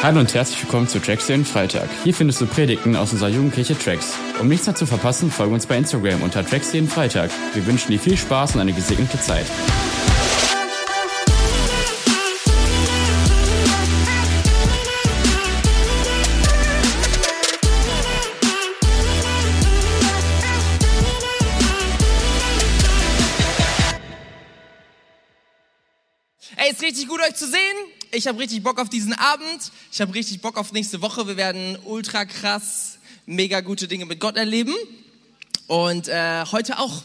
Hallo und herzlich willkommen zu Tracks den Freitag. Hier findest du Predigten aus unserer Jugendkirche Tracks. Um nichts mehr zu verpassen, folge uns bei Instagram unter Tracks jeden Freitag. Wir wünschen dir viel Spaß und eine gesegnete Zeit. Ey, ist richtig gut euch zu sehen. Ich habe richtig Bock auf diesen Abend. Ich habe richtig Bock auf nächste Woche. Wir werden ultra krass, mega gute Dinge mit Gott erleben. Und äh, heute auch.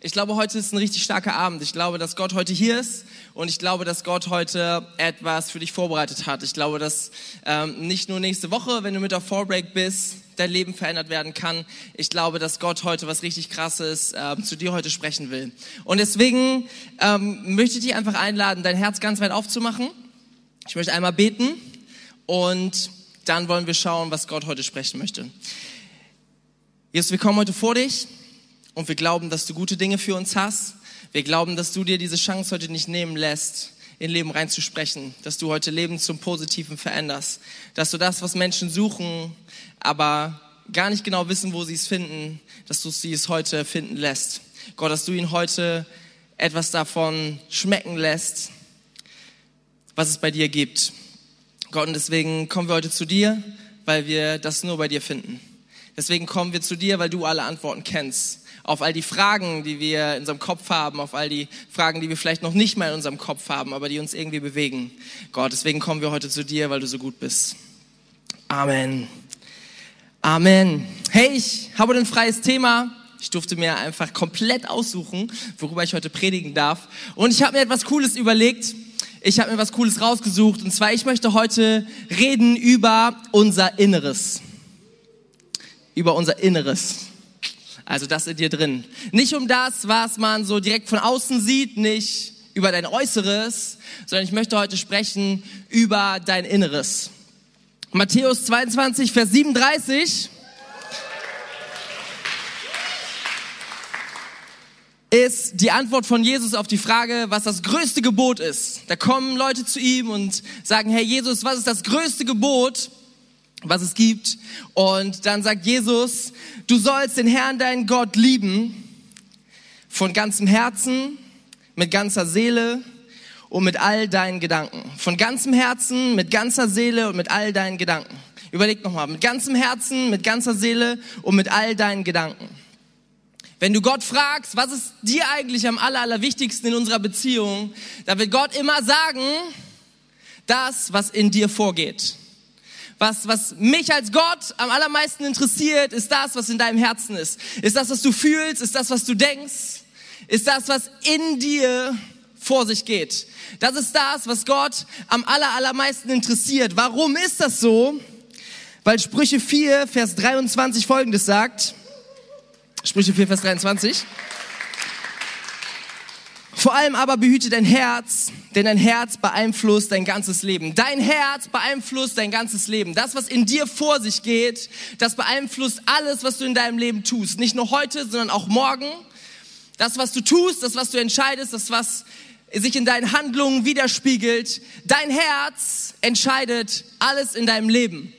Ich glaube, heute ist ein richtig starker Abend. Ich glaube, dass Gott heute hier ist und ich glaube, dass Gott heute etwas für dich vorbereitet hat. Ich glaube, dass ähm, nicht nur nächste Woche, wenn du mit auf Fallbreak bist, dein Leben verändert werden kann. Ich glaube, dass Gott heute was richtig Krasses ähm, zu dir heute sprechen will. Und deswegen ähm, möchte ich dich einfach einladen, dein Herz ganz weit aufzumachen. Ich möchte einmal beten und dann wollen wir schauen, was Gott heute sprechen möchte. Jesus, wir kommen heute vor dich und wir glauben, dass du gute Dinge für uns hast. Wir glauben, dass du dir diese Chance heute nicht nehmen lässt, in Leben reinzusprechen, dass du heute Leben zum Positiven veränderst, dass du das, was Menschen suchen, aber gar nicht genau wissen, wo sie es finden, dass du sie es heute finden lässt. Gott, dass du ihnen heute etwas davon schmecken lässt, was es bei dir gibt. Gott, und deswegen kommen wir heute zu dir, weil wir das nur bei dir finden. Deswegen kommen wir zu dir, weil du alle Antworten kennst auf all die Fragen, die wir in unserem Kopf haben, auf all die Fragen, die wir vielleicht noch nicht mal in unserem Kopf haben, aber die uns irgendwie bewegen. Gott, deswegen kommen wir heute zu dir, weil du so gut bist. Amen. Amen. Hey, ich habe ein freies Thema. Ich durfte mir einfach komplett aussuchen, worüber ich heute predigen darf. Und ich habe mir etwas Cooles überlegt. Ich habe mir was Cooles rausgesucht. Und zwar, ich möchte heute reden über unser Inneres. Über unser Inneres. Also das in dir drin. Nicht um das, was man so direkt von außen sieht, nicht über dein Äußeres, sondern ich möchte heute sprechen über dein Inneres. Matthäus 22, Vers 37 ist die Antwort von Jesus auf die Frage, was das größte Gebot ist. Da kommen Leute zu ihm und sagen, Herr Jesus, was ist das größte Gebot? was es gibt. Und dann sagt Jesus, du sollst den Herrn, deinen Gott lieben, von ganzem Herzen, mit ganzer Seele und mit all deinen Gedanken. Von ganzem Herzen, mit ganzer Seele und mit all deinen Gedanken. Überleg nochmal, mit ganzem Herzen, mit ganzer Seele und mit all deinen Gedanken. Wenn du Gott fragst, was ist dir eigentlich am aller, allerwichtigsten in unserer Beziehung, dann wird Gott immer sagen, das, was in dir vorgeht. Was, was mich als Gott am allermeisten interessiert, ist das, was in deinem Herzen ist. Ist das, was du fühlst? Ist das, was du denkst? Ist das, was in dir vor sich geht? Das ist das, was Gott am aller, allermeisten interessiert. Warum ist das so? Weil Sprüche 4, Vers 23 folgendes sagt. Sprüche 4, Vers 23. Vor allem aber behüte dein Herz, denn dein Herz beeinflusst dein ganzes Leben. Dein Herz beeinflusst dein ganzes Leben. Das, was in dir vor sich geht, das beeinflusst alles, was du in deinem Leben tust. Nicht nur heute, sondern auch morgen. Das, was du tust, das, was du entscheidest, das, was sich in deinen Handlungen widerspiegelt. Dein Herz entscheidet alles in deinem Leben.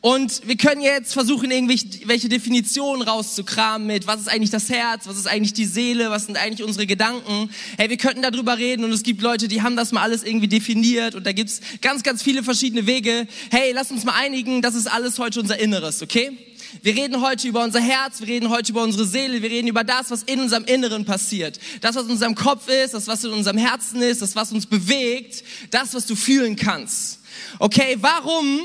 Und wir können jetzt versuchen, irgendwelche Definitionen rauszukramen mit, was ist eigentlich das Herz, was ist eigentlich die Seele, was sind eigentlich unsere Gedanken. Hey, wir könnten darüber reden und es gibt Leute, die haben das mal alles irgendwie definiert und da gibt's ganz, ganz viele verschiedene Wege. Hey, lass uns mal einigen, das ist alles heute unser Inneres, okay? Wir reden heute über unser Herz, wir reden heute über unsere Seele, wir reden über das, was in unserem Inneren passiert. Das, was in unserem Kopf ist, das, was in unserem Herzen ist, das, was uns bewegt, das, was du fühlen kannst. Okay, warum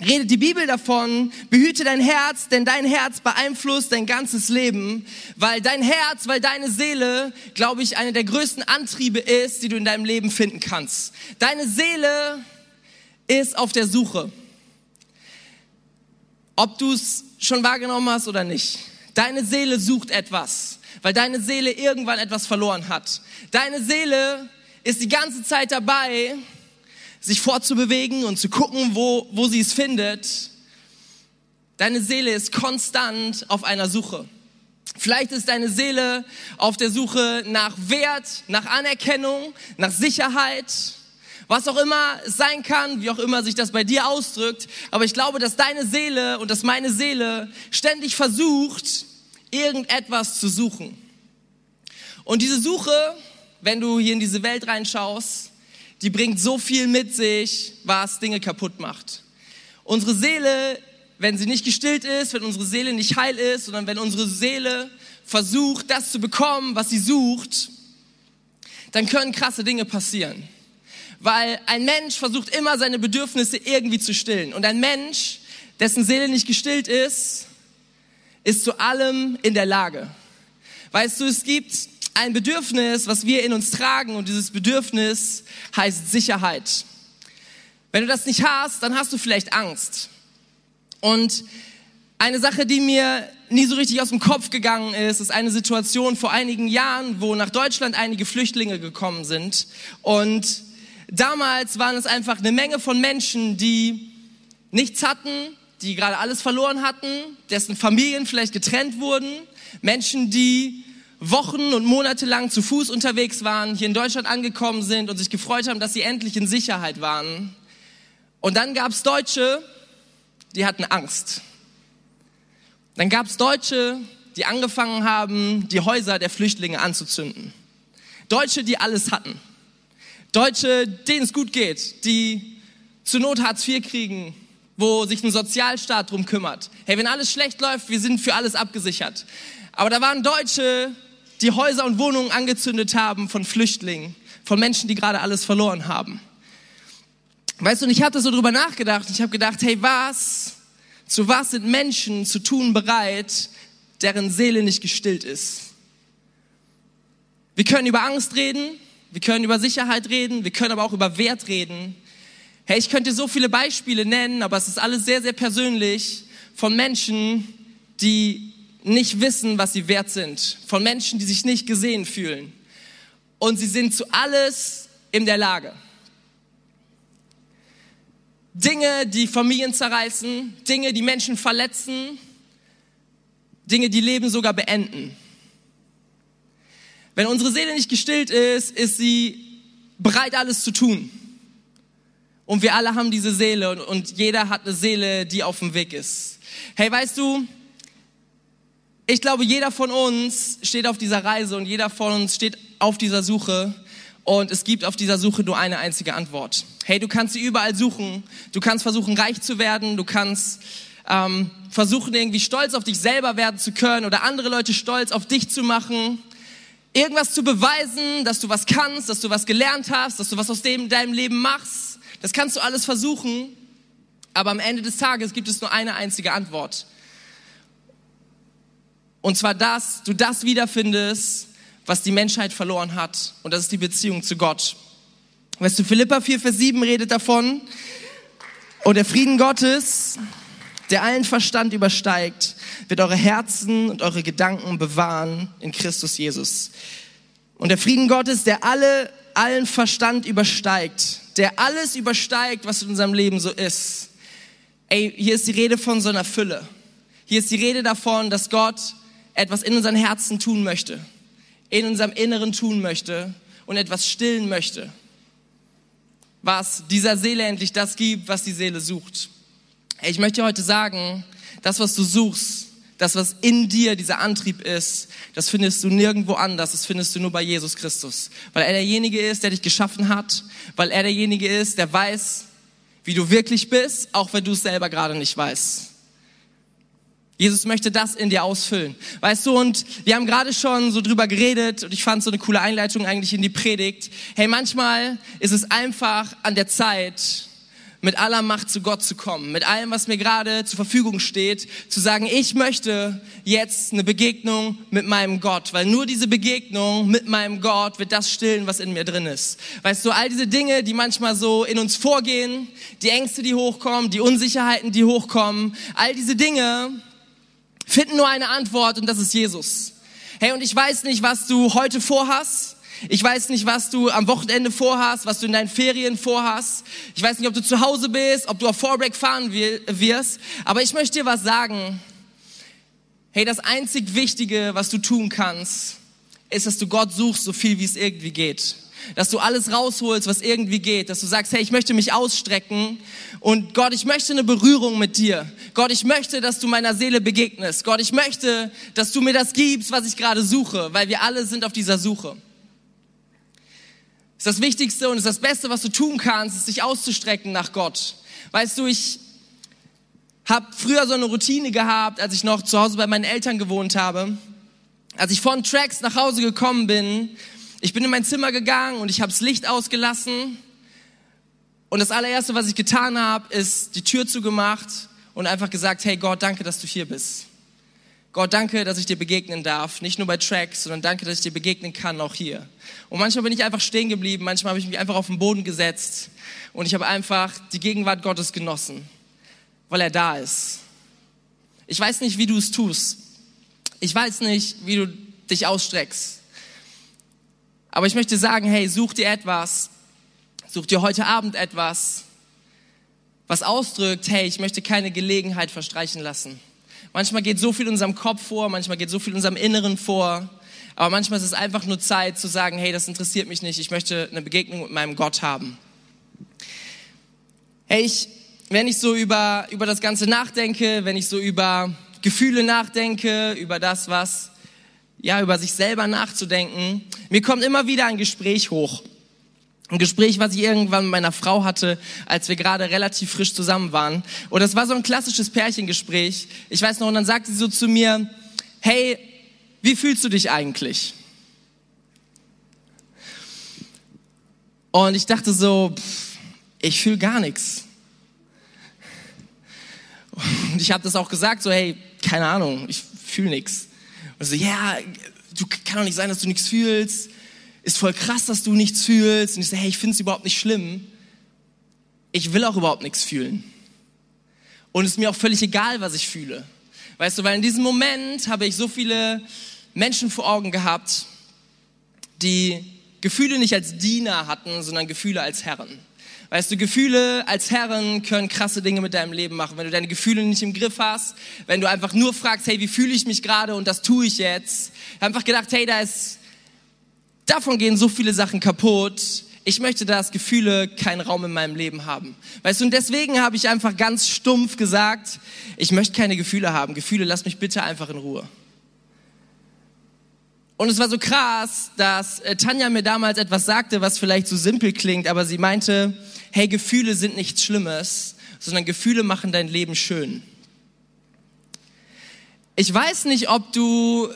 redet die Bibel davon, behüte dein Herz, denn dein Herz beeinflusst dein ganzes Leben, weil dein Herz, weil deine Seele, glaube ich, eine der größten Antriebe ist, die du in deinem Leben finden kannst. Deine Seele ist auf der Suche. Ob du es schon wahrgenommen hast oder nicht. Deine Seele sucht etwas, weil deine Seele irgendwann etwas verloren hat. Deine Seele ist die ganze Zeit dabei, sich fortzubewegen und zu gucken, wo, wo sie es findet. Deine Seele ist konstant auf einer Suche. Vielleicht ist deine Seele auf der Suche nach Wert, nach Anerkennung, nach Sicherheit. was auch immer es sein kann, wie auch immer sich das bei dir ausdrückt. Aber ich glaube, dass deine Seele und dass meine Seele ständig versucht, irgendetwas zu suchen. Und diese Suche, wenn du hier in diese Welt reinschaust, die bringt so viel mit sich, was Dinge kaputt macht. Unsere Seele, wenn sie nicht gestillt ist, wenn unsere Seele nicht heil ist, sondern wenn unsere Seele versucht, das zu bekommen, was sie sucht, dann können krasse Dinge passieren. Weil ein Mensch versucht immer seine Bedürfnisse irgendwie zu stillen. Und ein Mensch, dessen Seele nicht gestillt ist, ist zu allem in der Lage. Weißt du, es gibt ein Bedürfnis, was wir in uns tragen und dieses Bedürfnis heißt Sicherheit. Wenn du das nicht hast, dann hast du vielleicht Angst. Und eine Sache, die mir nie so richtig aus dem Kopf gegangen ist, ist eine Situation vor einigen Jahren, wo nach Deutschland einige Flüchtlinge gekommen sind und Damals waren es einfach eine Menge von Menschen, die nichts hatten, die gerade alles verloren hatten, dessen Familien vielleicht getrennt wurden, Menschen, die Wochen und Monate lang zu Fuß unterwegs waren, hier in Deutschland angekommen sind und sich gefreut haben, dass sie endlich in Sicherheit waren. Und dann gab es Deutsche, die hatten Angst. Dann gab es Deutsche, die angefangen haben, die Häuser der Flüchtlinge anzuzünden. Deutsche, die alles hatten. Deutsche, denen es gut geht, die zur Not Hartz IV kriegen, wo sich ein Sozialstaat drum kümmert. Hey, wenn alles schlecht läuft, wir sind für alles abgesichert. Aber da waren Deutsche, die Häuser und Wohnungen angezündet haben von Flüchtlingen, von Menschen, die gerade alles verloren haben. Weißt du, und ich hatte so drüber nachgedacht. Ich habe gedacht, hey, was, zu was sind Menschen zu tun bereit, deren Seele nicht gestillt ist? Wir können über Angst reden, wir können über Sicherheit reden, wir können aber auch über Wert reden. Hey, ich könnte so viele Beispiele nennen, aber es ist alles sehr, sehr persönlich von Menschen, die nicht wissen, was sie wert sind, von Menschen, die sich nicht gesehen fühlen. Und sie sind zu alles in der Lage. Dinge, die Familien zerreißen, Dinge, die Menschen verletzen, Dinge, die Leben sogar beenden. Wenn unsere Seele nicht gestillt ist, ist sie bereit, alles zu tun. Und wir alle haben diese Seele und, jeder hat eine Seele, die auf dem Weg ist. Hey, weißt du, ich glaube, jeder von uns steht auf dieser Reise und jeder von uns steht auf dieser Suche und es gibt auf dieser Suche nur eine einzige Antwort. Hey, du kannst sie überall suchen. Du kannst versuchen, reich zu werden. Du kannst ähm, versuchen, irgendwie stolz auf dich selber werden zu können oder andere Leute stolz auf dich zu machen irgendwas zu beweisen, dass du was kannst, dass du was gelernt hast, dass du was aus dem deinem Leben machst. Das kannst du alles versuchen, aber am Ende des Tages gibt es nur eine einzige Antwort. Und zwar, dass du das wiederfindest, was die Menschheit verloren hat. Und das ist die Beziehung zu Gott. Weißt du, Philippa 4, Vers 7 redet davon. Und der Frieden Gottes, der allen Verstand übersteigt, wird eure Herzen und eure Gedanken bewahren in Christus Jesus. Und der Frieden Gottes, der alle, allen Verstand übersteigt, der alles übersteigt, was in unserem Leben so ist. Ey, hier ist die Rede von so einer Fülle. Hier ist die Rede davon, dass Gott etwas in unseren Herzen tun möchte, in unserem Inneren tun möchte und etwas stillen möchte, was dieser Seele endlich das gibt, was die Seele sucht. Ich möchte heute sagen, das, was du suchst, das, was in dir dieser Antrieb ist, das findest du nirgendwo anders, das findest du nur bei Jesus Christus. Weil er derjenige ist, der dich geschaffen hat, weil er derjenige ist, der weiß, wie du wirklich bist, auch wenn du es selber gerade nicht weißt. Jesus möchte das in dir ausfüllen. Weißt du, und wir haben gerade schon so drüber geredet und ich fand so eine coole Einleitung eigentlich in die Predigt. Hey, manchmal ist es einfach an der Zeit, mit aller Macht zu Gott zu kommen, mit allem, was mir gerade zur Verfügung steht, zu sagen, ich möchte jetzt eine Begegnung mit meinem Gott, weil nur diese Begegnung mit meinem Gott wird das stillen, was in mir drin ist. Weißt du, all diese Dinge, die manchmal so in uns vorgehen, die Ängste, die hochkommen, die Unsicherheiten, die hochkommen, all diese Dinge finden nur eine Antwort und das ist Jesus. Hey, und ich weiß nicht, was du heute vorhast. Ich weiß nicht, was du am Wochenende vorhast, was du in deinen Ferien vorhast. Ich weiß nicht, ob du zu Hause bist, ob du auf Vorbreak fahren wirst. Aber ich möchte dir was sagen. Hey, das einzig Wichtige, was du tun kannst, ist, dass du Gott suchst, so viel wie es irgendwie geht. Dass du alles rausholst, was irgendwie geht, dass du sagst, hey, ich möchte mich ausstrecken und Gott, ich möchte eine Berührung mit dir. Gott, ich möchte, dass du meiner Seele begegnest. Gott, ich möchte, dass du mir das gibst, was ich gerade suche, weil wir alle sind auf dieser Suche. Das ist das Wichtigste und ist das Beste, was du tun kannst, ist dich auszustrecken nach Gott. Weißt du, ich habe früher so eine Routine gehabt, als ich noch zu Hause bei meinen Eltern gewohnt habe. Als ich von Tracks nach Hause gekommen bin, ich bin in mein Zimmer gegangen und ich habe das Licht ausgelassen. Und das allererste, was ich getan habe, ist die Tür zugemacht und einfach gesagt, hey Gott, danke, dass du hier bist. Gott, danke, dass ich dir begegnen darf. Nicht nur bei Tracks, sondern danke, dass ich dir begegnen kann, auch hier. Und manchmal bin ich einfach stehen geblieben, manchmal habe ich mich einfach auf den Boden gesetzt und ich habe einfach die Gegenwart Gottes genossen weil er da ist. Ich weiß nicht, wie du es tust. Ich weiß nicht, wie du dich ausstreckst. Aber ich möchte sagen, hey, such dir etwas, such dir heute Abend etwas, was ausdrückt, hey, ich möchte keine Gelegenheit verstreichen lassen. Manchmal geht so viel unserem Kopf vor, manchmal geht so viel unserem Inneren vor, aber manchmal ist es einfach nur Zeit zu sagen, hey, das interessiert mich nicht, ich möchte eine Begegnung mit meinem Gott haben. Hey, ich wenn ich so über, über das Ganze nachdenke, wenn ich so über Gefühle nachdenke, über das, was, ja, über sich selber nachzudenken, mir kommt immer wieder ein Gespräch hoch. Ein Gespräch, was ich irgendwann mit meiner Frau hatte, als wir gerade relativ frisch zusammen waren. Und das war so ein klassisches Pärchengespräch. Ich weiß noch, und dann sagte sie so zu mir, hey, wie fühlst du dich eigentlich? Und ich dachte so, pff, ich fühle gar nichts. Und ich habe das auch gesagt, so hey, keine Ahnung, ich fühle nichts. Und so, ja, du kann doch nicht sein, dass du nichts fühlst. Ist voll krass, dass du nichts fühlst. Und ich so, hey, ich finde es überhaupt nicht schlimm. Ich will auch überhaupt nichts fühlen. Und es ist mir auch völlig egal, was ich fühle. Weißt du, weil in diesem Moment habe ich so viele Menschen vor Augen gehabt, die Gefühle nicht als Diener hatten, sondern Gefühle als Herren. Weißt du, Gefühle als Herren können krasse Dinge mit deinem Leben machen. Wenn du deine Gefühle nicht im Griff hast, wenn du einfach nur fragst, hey, wie fühle ich mich gerade und das tue ich jetzt. Einfach gedacht, hey, da ist, davon gehen so viele Sachen kaputt. Ich möchte, dass Gefühle keinen Raum in meinem Leben haben. Weißt du, und deswegen habe ich einfach ganz stumpf gesagt, ich möchte keine Gefühle haben. Gefühle, lass mich bitte einfach in Ruhe. Und es war so krass, dass äh, Tanja mir damals etwas sagte, was vielleicht so simpel klingt, aber sie meinte, hey, Gefühle sind nichts Schlimmes, sondern Gefühle machen dein Leben schön. Ich weiß nicht, ob du,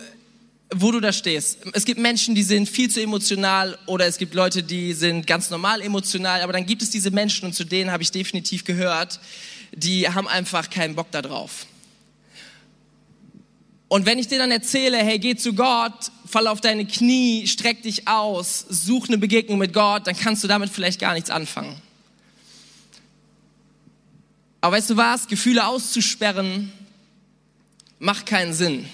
wo du da stehst. Es gibt Menschen, die sind viel zu emotional oder es gibt Leute, die sind ganz normal emotional, aber dann gibt es diese Menschen und zu denen habe ich definitiv gehört, die haben einfach keinen Bock darauf. Und wenn ich dir dann erzähle, hey, geh zu Gott, fall auf deine Knie, streck dich aus, such eine Begegnung mit Gott, dann kannst du damit vielleicht gar nichts anfangen. Aber weißt du was? Gefühle auszusperren macht keinen Sinn.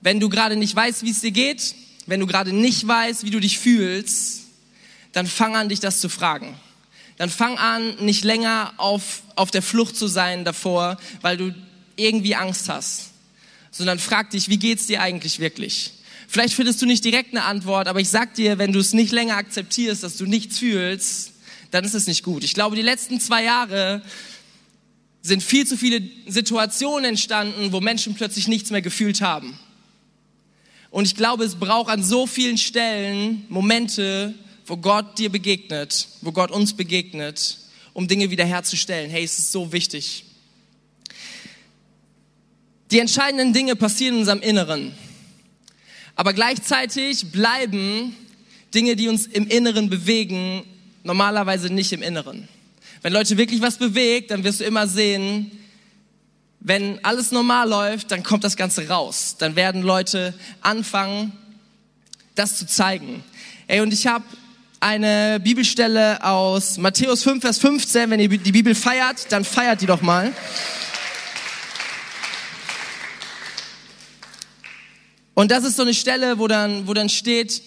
Wenn du gerade nicht weißt, wie es dir geht, wenn du gerade nicht weißt, wie du dich fühlst, dann fang an, dich das zu fragen. Dann fang an, nicht länger auf, auf der Flucht zu sein davor, weil du irgendwie Angst hast, sondern frag dich, wie geht's dir eigentlich wirklich? Vielleicht findest du nicht direkt eine Antwort, aber ich sag dir, wenn du es nicht länger akzeptierst, dass du nichts fühlst, dann ist es nicht gut. Ich glaube, die letzten zwei Jahre sind viel zu viele Situationen entstanden, wo Menschen plötzlich nichts mehr gefühlt haben. Und ich glaube, es braucht an so vielen Stellen Momente, wo Gott dir begegnet, wo Gott uns begegnet, um Dinge wiederherzustellen. Hey, es ist so wichtig. Die entscheidenden Dinge passieren in unserem Inneren. Aber gleichzeitig bleiben Dinge, die uns im Inneren bewegen, normalerweise nicht im Inneren. Wenn Leute wirklich was bewegt, dann wirst du immer sehen, wenn alles normal läuft, dann kommt das Ganze raus. Dann werden Leute anfangen, das zu zeigen. Ey, und ich habe eine Bibelstelle aus Matthäus 5, Vers 15. Wenn ihr die Bibel feiert, dann feiert die doch mal. Und das ist so eine Stelle, wo dann, wo dann steht,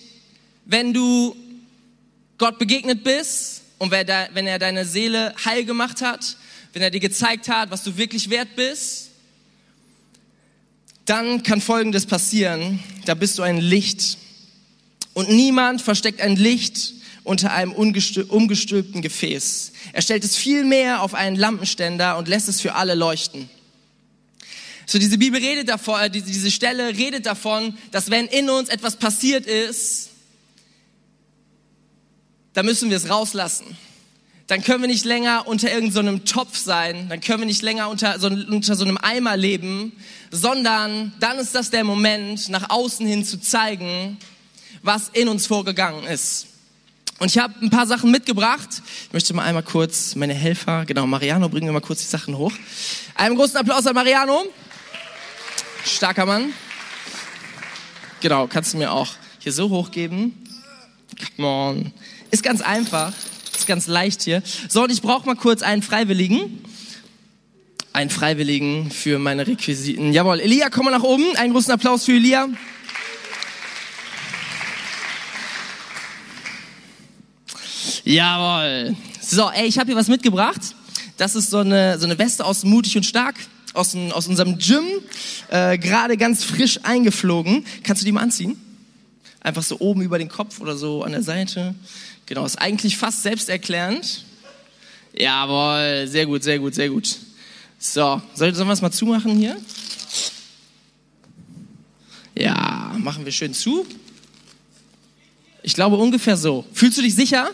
wenn du Gott begegnet bist, und wenn er deine Seele heil gemacht hat, wenn er dir gezeigt hat, was du wirklich wert bist, dann kann Folgendes passieren. Da bist du ein Licht Und niemand versteckt ein Licht unter einem umgestülpten Gefäß. Er stellt es vielmehr auf einen Lampenständer und lässt es für alle leuchten. So diese Bibel redet davon, äh, diese Stelle redet davon, dass wenn in uns etwas passiert ist, dann müssen wir es rauslassen. Dann können wir nicht länger unter irgendeinem so Topf sein, dann können wir nicht länger unter so, unter so einem Eimer leben, sondern dann ist das der Moment, nach außen hin zu zeigen, was in uns vorgegangen ist. Und ich habe ein paar Sachen mitgebracht. Ich möchte mal einmal kurz meine Helfer, genau, Mariano, bringen wir mal kurz die Sachen hoch. Einen großen Applaus an Mariano. Starker Mann. Genau, kannst du mir auch hier so hochgeben. Come on. Ist ganz einfach. Ist ganz leicht hier. So, und ich brauche mal kurz einen Freiwilligen. Einen Freiwilligen für meine Requisiten. Jawohl, Elia, komm mal nach oben. Einen großen Applaus für Elia. Jawohl. So, ey, ich habe hier was mitgebracht. Das ist so eine, so eine Weste aus Mutig und Stark, aus, aus unserem Gym, äh, gerade ganz frisch eingeflogen. Kannst du die mal anziehen? Einfach so oben über den Kopf oder so an der Seite. Genau, ist eigentlich fast selbsterklärend. Jawohl, sehr gut, sehr gut, sehr gut. So, sollen wir es mal zumachen hier? Ja, machen wir schön zu. Ich glaube ungefähr so. Fühlst du dich sicher?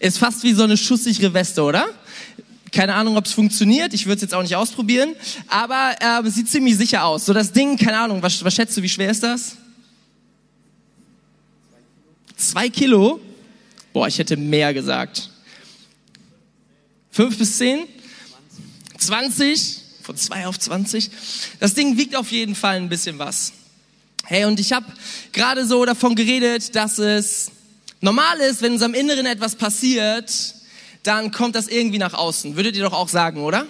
Ist fast wie so eine schusssichere Weste, oder? Keine Ahnung, ob es funktioniert. Ich würde es jetzt auch nicht ausprobieren. Aber äh, es sieht ziemlich sicher aus. So das Ding, keine Ahnung, was, was schätzt du, wie schwer ist das? Zwei Kilo? Boah, ich hätte mehr gesagt. Fünf bis zehn? 20? Von zwei auf 20? Das Ding wiegt auf jeden Fall ein bisschen was. Hey, und ich habe gerade so davon geredet, dass es Normal ist, wenn in unserem Inneren etwas passiert, dann kommt das irgendwie nach außen. Würdet ihr doch auch sagen, oder?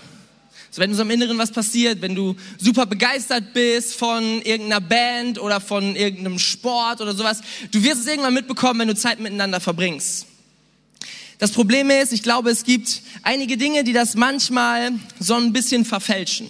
So, wenn in unserem Inneren was passiert, wenn du super begeistert bist von irgendeiner Band oder von irgendeinem Sport oder sowas, du wirst es irgendwann mitbekommen, wenn du Zeit miteinander verbringst. Das Problem ist, ich glaube, es gibt einige Dinge, die das manchmal so ein bisschen verfälschen.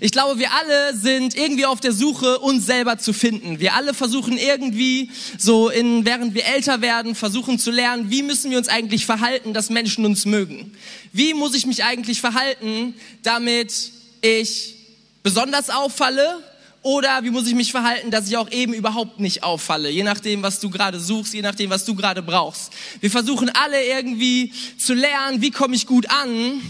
Ich glaube, wir alle sind irgendwie auf der Suche, uns selber zu finden. Wir alle versuchen irgendwie so in, während wir älter werden, versuchen zu lernen, wie müssen wir uns eigentlich verhalten, dass Menschen uns mögen? Wie muss ich mich eigentlich verhalten, damit ich besonders auffalle? Oder wie muss ich mich verhalten, dass ich auch eben überhaupt nicht auffalle? Je nachdem, was du gerade suchst, je nachdem, was du gerade brauchst. Wir versuchen alle irgendwie zu lernen, wie komme ich gut an?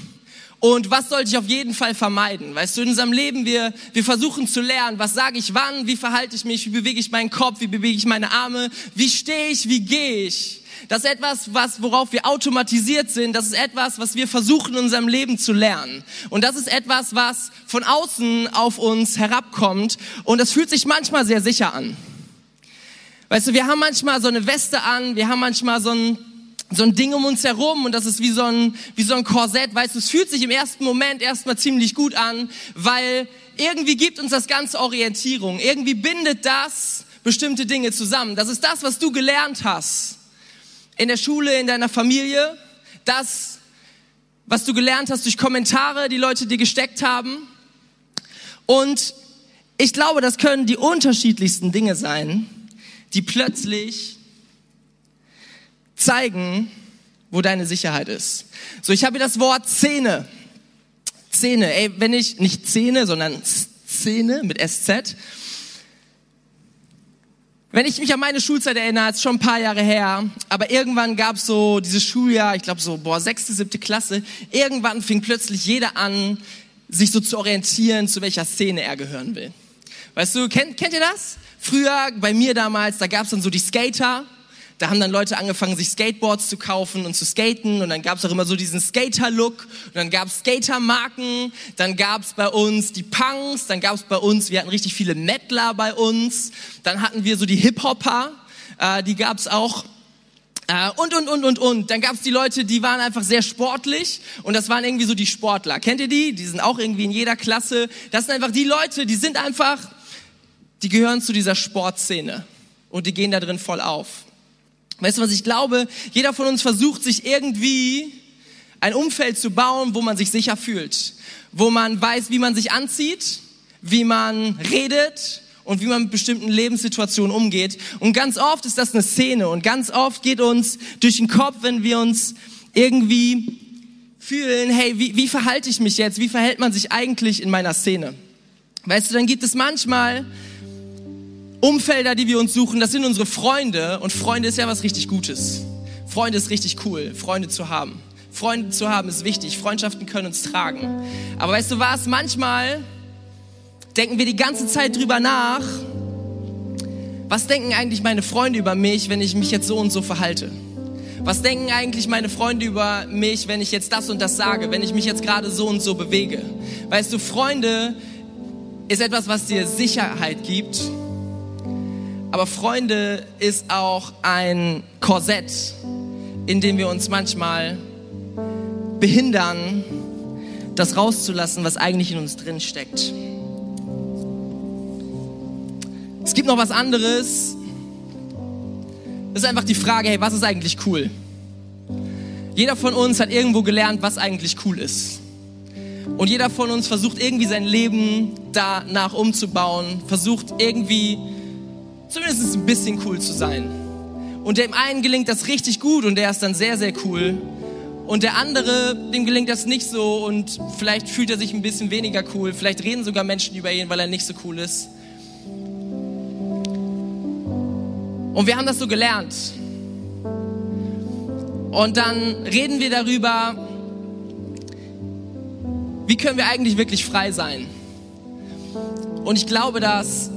Und was sollte ich auf jeden Fall vermeiden? Weißt du, in unserem Leben, wir, wir versuchen zu lernen, was sage ich wann, wie verhalte ich mich, wie bewege ich meinen Kopf, wie bewege ich meine Arme, wie stehe ich, wie gehe ich. Das ist etwas, was, worauf wir automatisiert sind. Das ist etwas, was wir versuchen in unserem Leben zu lernen. Und das ist etwas, was von außen auf uns herabkommt. Und das fühlt sich manchmal sehr sicher an. Weißt du, wir haben manchmal so eine Weste an, wir haben manchmal so ein so ein Ding um uns herum und das ist wie so ein, wie so ein Korsett, weißt du, es fühlt sich im ersten Moment erstmal ziemlich gut an, weil irgendwie gibt uns das ganze Orientierung, irgendwie bindet das bestimmte Dinge zusammen. Das ist das, was du gelernt hast in der Schule, in deiner Familie, das, was du gelernt hast durch Kommentare, die Leute dir gesteckt haben. Und ich glaube, das können die unterschiedlichsten Dinge sein, die plötzlich zeigen, wo deine Sicherheit ist. So, ich habe hier das Wort Zähne. Zähne, ey, wenn ich, nicht Zähne, sondern Szene mit SZ. Wenn ich mich an meine Schulzeit erinnere, ist schon ein paar Jahre her, aber irgendwann gab es so dieses Schuljahr, ich glaube so, boah, sechste, siebte Klasse, irgendwann fing plötzlich jeder an, sich so zu orientieren, zu welcher Szene er gehören will. Weißt du, kennt, kennt ihr das? Früher, bei mir damals, da gab es dann so die Skater, da haben dann Leute angefangen, sich Skateboards zu kaufen und zu skaten und dann gab es auch immer so diesen Skater-Look und dann gab es Skater-Marken, dann gab es bei uns die Punks, dann gab es bei uns, wir hatten richtig viele Mettler bei uns, dann hatten wir so die Hip-Hopper, äh, die gab es auch äh, und, und, und, und, und. Dann gab es die Leute, die waren einfach sehr sportlich und das waren irgendwie so die Sportler. Kennt ihr die? Die sind auch irgendwie in jeder Klasse. Das sind einfach die Leute, die sind einfach, die gehören zu dieser Sportszene und die gehen da drin voll auf. Weißt du, was ich glaube? Jeder von uns versucht sich irgendwie ein Umfeld zu bauen, wo man sich sicher fühlt, wo man weiß, wie man sich anzieht, wie man redet und wie man mit bestimmten Lebenssituationen umgeht. Und ganz oft ist das eine Szene und ganz oft geht uns durch den Kopf, wenn wir uns irgendwie fühlen, hey, wie, wie verhalte ich mich jetzt? Wie verhält man sich eigentlich in meiner Szene? Weißt du, dann gibt es manchmal Umfelder, die wir uns suchen, das sind unsere Freunde und Freunde ist ja was richtig Gutes. Freunde ist richtig cool, Freunde zu haben. Freunde zu haben ist wichtig, Freundschaften können uns tragen. Aber weißt du was, manchmal denken wir die ganze Zeit drüber nach, was denken eigentlich meine Freunde über mich, wenn ich mich jetzt so und so verhalte? Was denken eigentlich meine Freunde über mich, wenn ich jetzt das und das sage, wenn ich mich jetzt gerade so und so bewege? Weißt du, Freunde ist etwas, was dir Sicherheit gibt. Aber Freunde ist auch ein Korsett, in dem wir uns manchmal behindern, das rauszulassen, was eigentlich in uns drin steckt. Es gibt noch was anderes. Das ist einfach die Frage, hey, was ist eigentlich cool? Jeder von uns hat irgendwo gelernt, was eigentlich cool ist. Und jeder von uns versucht irgendwie sein Leben danach umzubauen, versucht irgendwie zumindest ein bisschen cool zu sein. Und dem einen gelingt das richtig gut und der ist dann sehr, sehr cool. Und der andere, dem gelingt das nicht so und vielleicht fühlt er sich ein bisschen weniger cool. Vielleicht reden sogar Menschen über ihn, weil er nicht so cool ist. Und wir haben das so gelernt. Und dann reden wir darüber, wie können wir eigentlich wirklich frei sein? Und ich glaube, dass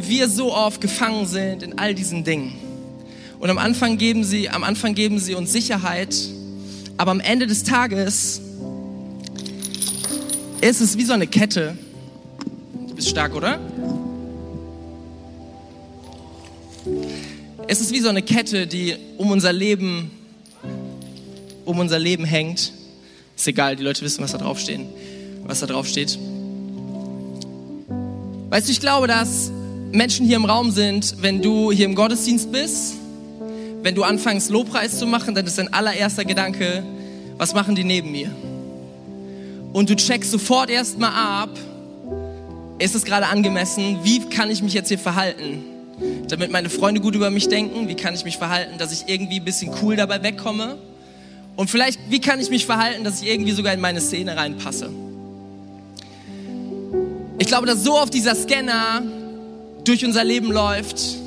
wir so oft gefangen sind in all diesen Dingen. Und am Anfang geben sie, am Anfang geben sie uns Sicherheit, aber am Ende des Tages ist es wie so eine Kette. Du bist stark, oder? Es ist wie so eine Kette, die um unser Leben, um unser Leben hängt. Ist egal, die Leute wissen, was da drauf stehen, was da drauf steht. Weißt du, ich glaube, dass Menschen hier im Raum sind, wenn du hier im Gottesdienst bist, wenn du anfängst Lobpreis zu machen, dann ist dein allererster Gedanke, was machen die neben mir? Und du checkst sofort erstmal ab, ist es gerade angemessen? Wie kann ich mich jetzt hier verhalten? damit meine Freunde gut über mich denken? Wie kann ich mich verhalten, dass ich irgendwie ein bisschen cool dabei wegkomme? Und vielleicht, wie kann ich mich verhalten, dass ich irgendwie sogar in meine Szene reinpasse? Ich glaube, dass so oft dieser Scanner durch unser Leben läuft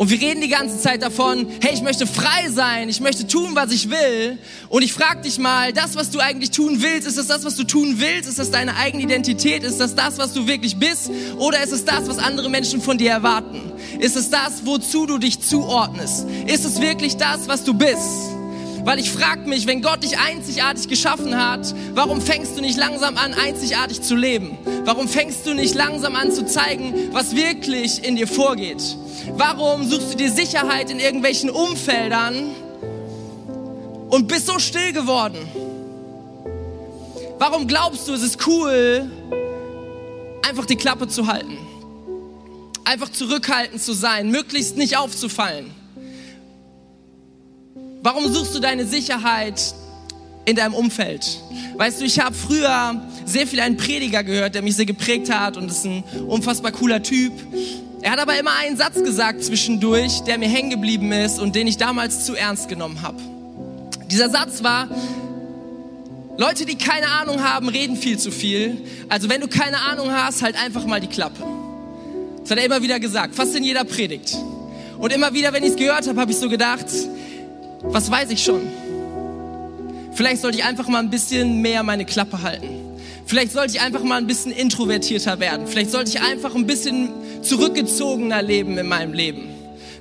und wir reden die ganze Zeit davon, hey, ich möchte frei sein, ich möchte tun, was ich will. Und ich frage dich mal, das, was du eigentlich tun willst, ist das das, was du tun willst? Ist das deine eigene Identität? Ist das das, was du wirklich bist? Oder ist es das, was andere Menschen von dir erwarten? Ist es das, wozu du dich zuordnest? Ist es wirklich das, was du bist? Weil ich frage mich, wenn Gott dich einzigartig geschaffen hat, warum fängst du nicht langsam an, einzigartig zu leben? Warum fängst du nicht langsam an zu zeigen, was wirklich in dir vorgeht? Warum suchst du dir Sicherheit in irgendwelchen Umfeldern und bist so still geworden? Warum glaubst du, es ist cool, einfach die Klappe zu halten? Einfach zurückhaltend zu sein, möglichst nicht aufzufallen? Warum suchst du deine Sicherheit in deinem Umfeld? Weißt du, ich habe früher sehr viel einen Prediger gehört, der mich sehr geprägt hat und ist ein unfassbar cooler Typ. Er hat aber immer einen Satz gesagt zwischendurch, der mir hängen geblieben ist und den ich damals zu ernst genommen habe. Dieser Satz war, Leute, die keine Ahnung haben, reden viel zu viel. Also wenn du keine Ahnung hast, halt einfach mal die Klappe. Das hat er immer wieder gesagt, fast in jeder Predigt. Und immer wieder, wenn ich es gehört habe, habe ich so gedacht, was weiß ich schon? Vielleicht sollte ich einfach mal ein bisschen mehr meine Klappe halten. Vielleicht sollte ich einfach mal ein bisschen introvertierter werden. Vielleicht sollte ich einfach ein bisschen zurückgezogener leben in meinem Leben.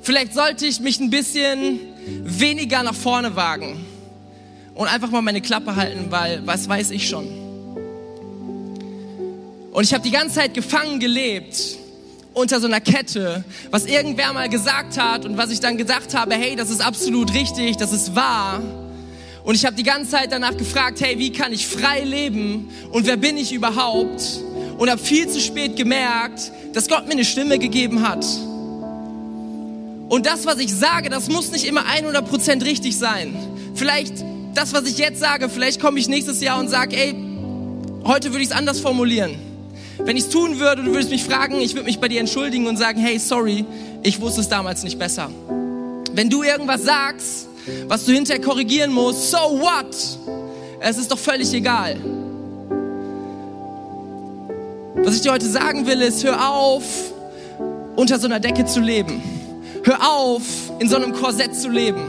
Vielleicht sollte ich mich ein bisschen weniger nach vorne wagen und einfach mal meine Klappe halten, weil was weiß ich schon. Und ich habe die ganze Zeit gefangen gelebt unter so einer Kette, was irgendwer mal gesagt hat und was ich dann gedacht habe, hey, das ist absolut richtig, das ist wahr. Und ich habe die ganze Zeit danach gefragt, hey, wie kann ich frei leben und wer bin ich überhaupt? Und habe viel zu spät gemerkt, dass Gott mir eine Stimme gegeben hat. Und das, was ich sage, das muss nicht immer 100% richtig sein. Vielleicht das, was ich jetzt sage, vielleicht komme ich nächstes Jahr und sage, ey, heute würde ich es anders formulieren. Wenn ich es tun würde, du würdest mich fragen, ich würde mich bei dir entschuldigen und sagen, hey, sorry, ich wusste es damals nicht besser. Wenn du irgendwas sagst, was du hinterher korrigieren musst, so what? Es ist doch völlig egal. Was ich dir heute sagen will, ist, hör auf, unter so einer Decke zu leben. Hör auf, in so einem Korsett zu leben.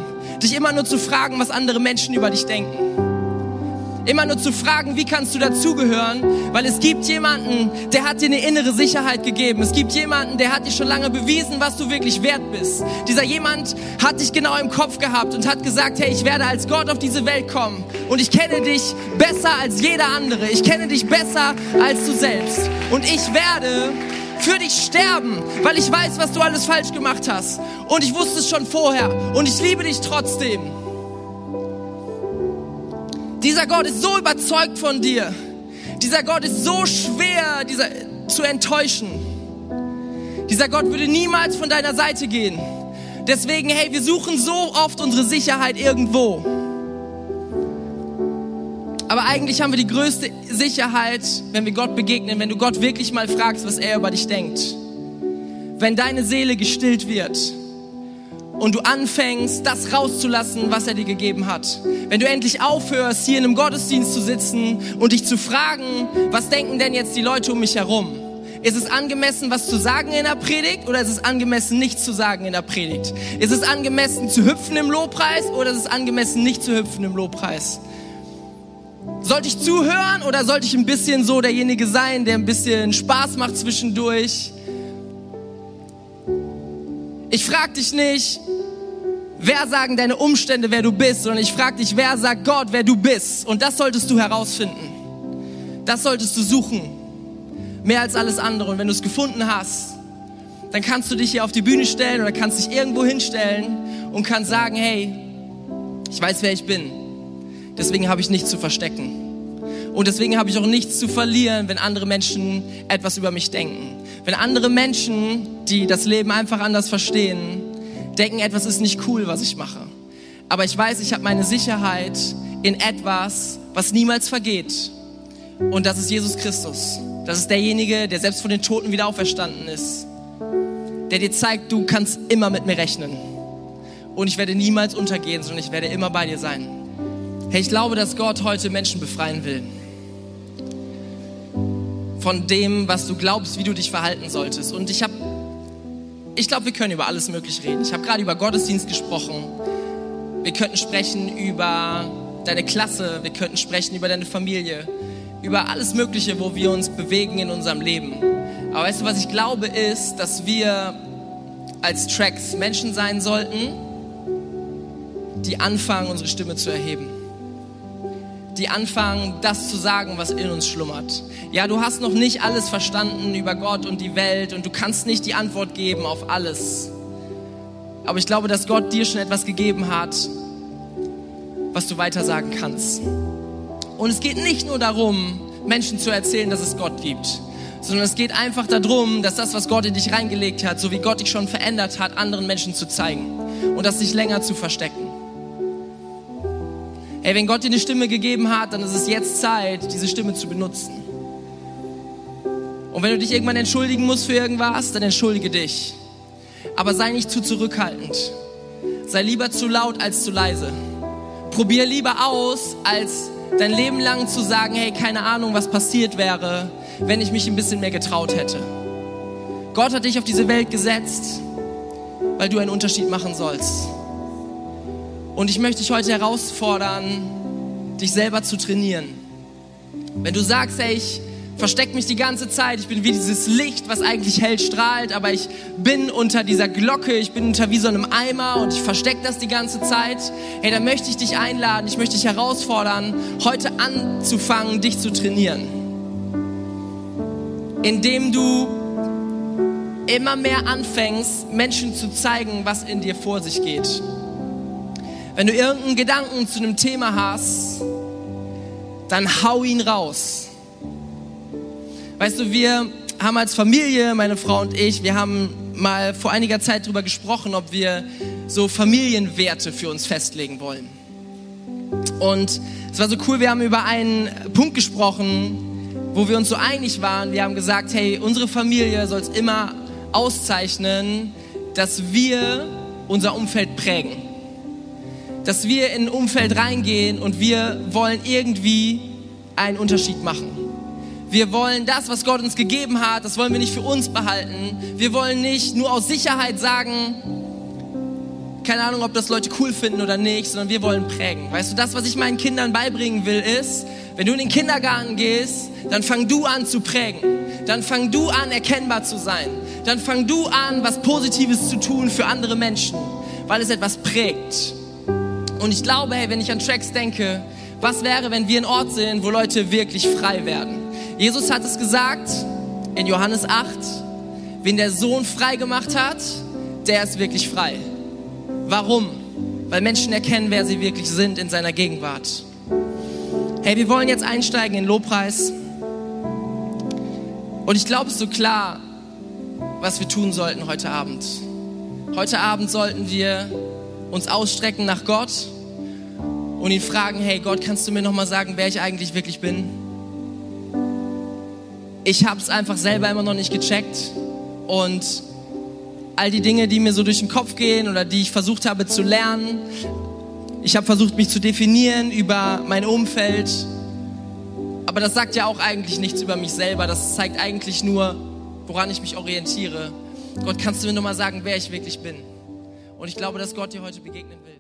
Dich immer nur zu fragen, was andere Menschen über dich denken. Immer nur zu fragen, wie kannst du dazugehören? Weil es gibt jemanden, der hat dir eine innere Sicherheit gegeben. Es gibt jemanden, der hat dir schon lange bewiesen, was du wirklich wert bist. Dieser jemand hat dich genau im Kopf gehabt und hat gesagt, hey, ich werde als Gott auf diese Welt kommen. Und ich kenne dich besser als jeder andere. Ich kenne dich besser als du selbst. Und ich werde für dich sterben, weil ich weiß, was du alles falsch gemacht hast. Und ich wusste es schon vorher. Und ich liebe dich trotzdem. Dieser Gott ist so überzeugt von dir. Dieser Gott ist so schwer dieser, zu enttäuschen. Dieser Gott würde niemals von deiner Seite gehen. Deswegen, hey, wir suchen so oft unsere Sicherheit irgendwo. Aber eigentlich haben wir die größte Sicherheit, wenn wir Gott begegnen, wenn du Gott wirklich mal fragst, was er über dich denkt. Wenn deine Seele gestillt wird und du anfängst, das rauszulassen, was er dir gegeben hat. Wenn du endlich aufhörst, hier in einem Gottesdienst zu sitzen und dich zu fragen, was denken denn jetzt die Leute um mich herum? Ist es angemessen, was zu sagen in der Predigt oder ist es angemessen, nichts zu sagen in der Predigt? Ist es angemessen, zu hüpfen im Lobpreis oder ist es angemessen, nicht zu hüpfen im Lobpreis? Sollte ich zuhören oder sollte ich ein bisschen so derjenige sein, der ein bisschen Spaß macht zwischendurch? Ich frage dich nicht, wer sagen deine Umstände, wer du bist, sondern ich frage dich, wer sagt Gott, wer du bist. Und das solltest du herausfinden. Das solltest du suchen. Mehr als alles andere. Und wenn du es gefunden hast, dann kannst du dich hier auf die Bühne stellen oder kannst dich irgendwo hinstellen und kannst sagen, hey, ich weiß, wer ich bin. Deswegen habe ich nichts zu verstecken. Und deswegen habe ich auch nichts zu verlieren, wenn andere Menschen etwas über mich denken. Wenn andere Menschen, die das Leben einfach anders verstehen, denken, etwas ist nicht cool, was ich mache. Aber ich weiß, ich habe meine Sicherheit in etwas, was niemals vergeht. Und das ist Jesus Christus. Das ist derjenige, der selbst von den Toten wieder auferstanden ist. Der dir zeigt, du kannst immer mit mir rechnen. Und ich werde niemals untergehen, sondern ich werde immer bei dir sein. Hey, ich glaube, dass Gott heute Menschen befreien will von dem, was du glaubst, wie du dich verhalten solltest. Und ich habe, ich glaube, wir können über alles Mögliche reden. Ich habe gerade über Gottesdienst gesprochen. Wir könnten sprechen über deine Klasse, wir könnten sprechen über deine Familie, über alles Mögliche, wo wir uns bewegen in unserem Leben. Aber weißt du, was ich glaube, ist, dass wir als Tracks Menschen sein sollten, die anfangen, unsere Stimme zu erheben die anfangen, das zu sagen, was in uns schlummert. Ja, du hast noch nicht alles verstanden über Gott und die Welt und du kannst nicht die Antwort geben auf alles. Aber ich glaube, dass Gott dir schon etwas gegeben hat, was du weiter sagen kannst. Und es geht nicht nur darum, Menschen zu erzählen, dass es Gott gibt, sondern es geht einfach darum, dass das, was Gott in dich reingelegt hat, so wie Gott dich schon verändert hat, anderen Menschen zu zeigen und das nicht länger zu verstecken. Ey, wenn Gott dir eine Stimme gegeben hat, dann ist es jetzt Zeit, diese Stimme zu benutzen. Und wenn du dich irgendwann entschuldigen musst für irgendwas, dann entschuldige dich. Aber sei nicht zu zurückhaltend. Sei lieber zu laut als zu leise. Probier lieber aus, als dein Leben lang zu sagen, hey, keine Ahnung, was passiert wäre, wenn ich mich ein bisschen mehr getraut hätte. Gott hat dich auf diese Welt gesetzt, weil du einen Unterschied machen sollst. Und ich möchte dich heute herausfordern, dich selber zu trainieren. Wenn du sagst, ey, ich verstecke mich die ganze Zeit, ich bin wie dieses Licht, was eigentlich hell strahlt, aber ich bin unter dieser Glocke, ich bin unter wie so einem Eimer und ich verstecke das die ganze Zeit, hey, dann möchte ich dich einladen, ich möchte dich herausfordern, heute anzufangen, dich zu trainieren. Indem du immer mehr anfängst, Menschen zu zeigen, was in dir vor sich geht. Wenn du irgendeinen Gedanken zu einem Thema hast, dann hau ihn raus. Weißt du, wir haben als Familie, meine Frau und ich, wir haben mal vor einiger Zeit darüber gesprochen, ob wir so Familienwerte für uns festlegen wollen. Und es war so cool, wir haben über einen Punkt gesprochen, wo wir uns so einig waren. Wir haben gesagt, hey, unsere Familie soll es immer auszeichnen, dass wir unser Umfeld prägen. Dass wir in ein Umfeld reingehen und wir wollen irgendwie einen Unterschied machen. Wir wollen das, was Gott uns gegeben hat, das wollen wir nicht für uns behalten. Wir wollen nicht nur aus Sicherheit sagen, keine Ahnung, ob das Leute cool finden oder nicht, sondern wir wollen prägen. Weißt du, das, was ich meinen Kindern beibringen will, ist, wenn du in den Kindergarten gehst, dann fang du an zu prägen. Dann fang du an, erkennbar zu sein. Dann fang du an, was Positives zu tun für andere Menschen, weil es etwas prägt. Und ich glaube, hey, wenn ich an Tracks denke, was wäre, wenn wir ein Ort sind, wo Leute wirklich frei werden? Jesus hat es gesagt in Johannes 8, wen der Sohn frei gemacht hat, der ist wirklich frei. Warum? Weil Menschen erkennen, wer sie wirklich sind in seiner Gegenwart. Hey, wir wollen jetzt einsteigen in Lobpreis. Und ich glaube, es ist so klar, was wir tun sollten heute Abend. Heute Abend sollten wir uns ausstrecken nach Gott und ihn fragen, hey Gott, kannst du mir nochmal sagen, wer ich eigentlich wirklich bin? Ich habe es einfach selber immer noch nicht gecheckt und all die Dinge, die mir so durch den Kopf gehen oder die ich versucht habe zu lernen, ich habe versucht, mich zu definieren über mein Umfeld. Aber das sagt ja auch eigentlich nichts über mich selber. Das zeigt eigentlich nur, woran ich mich orientiere. Gott, kannst du mir nur mal sagen, wer ich wirklich bin? Und ich glaube, dass Gott dir heute begegnen will.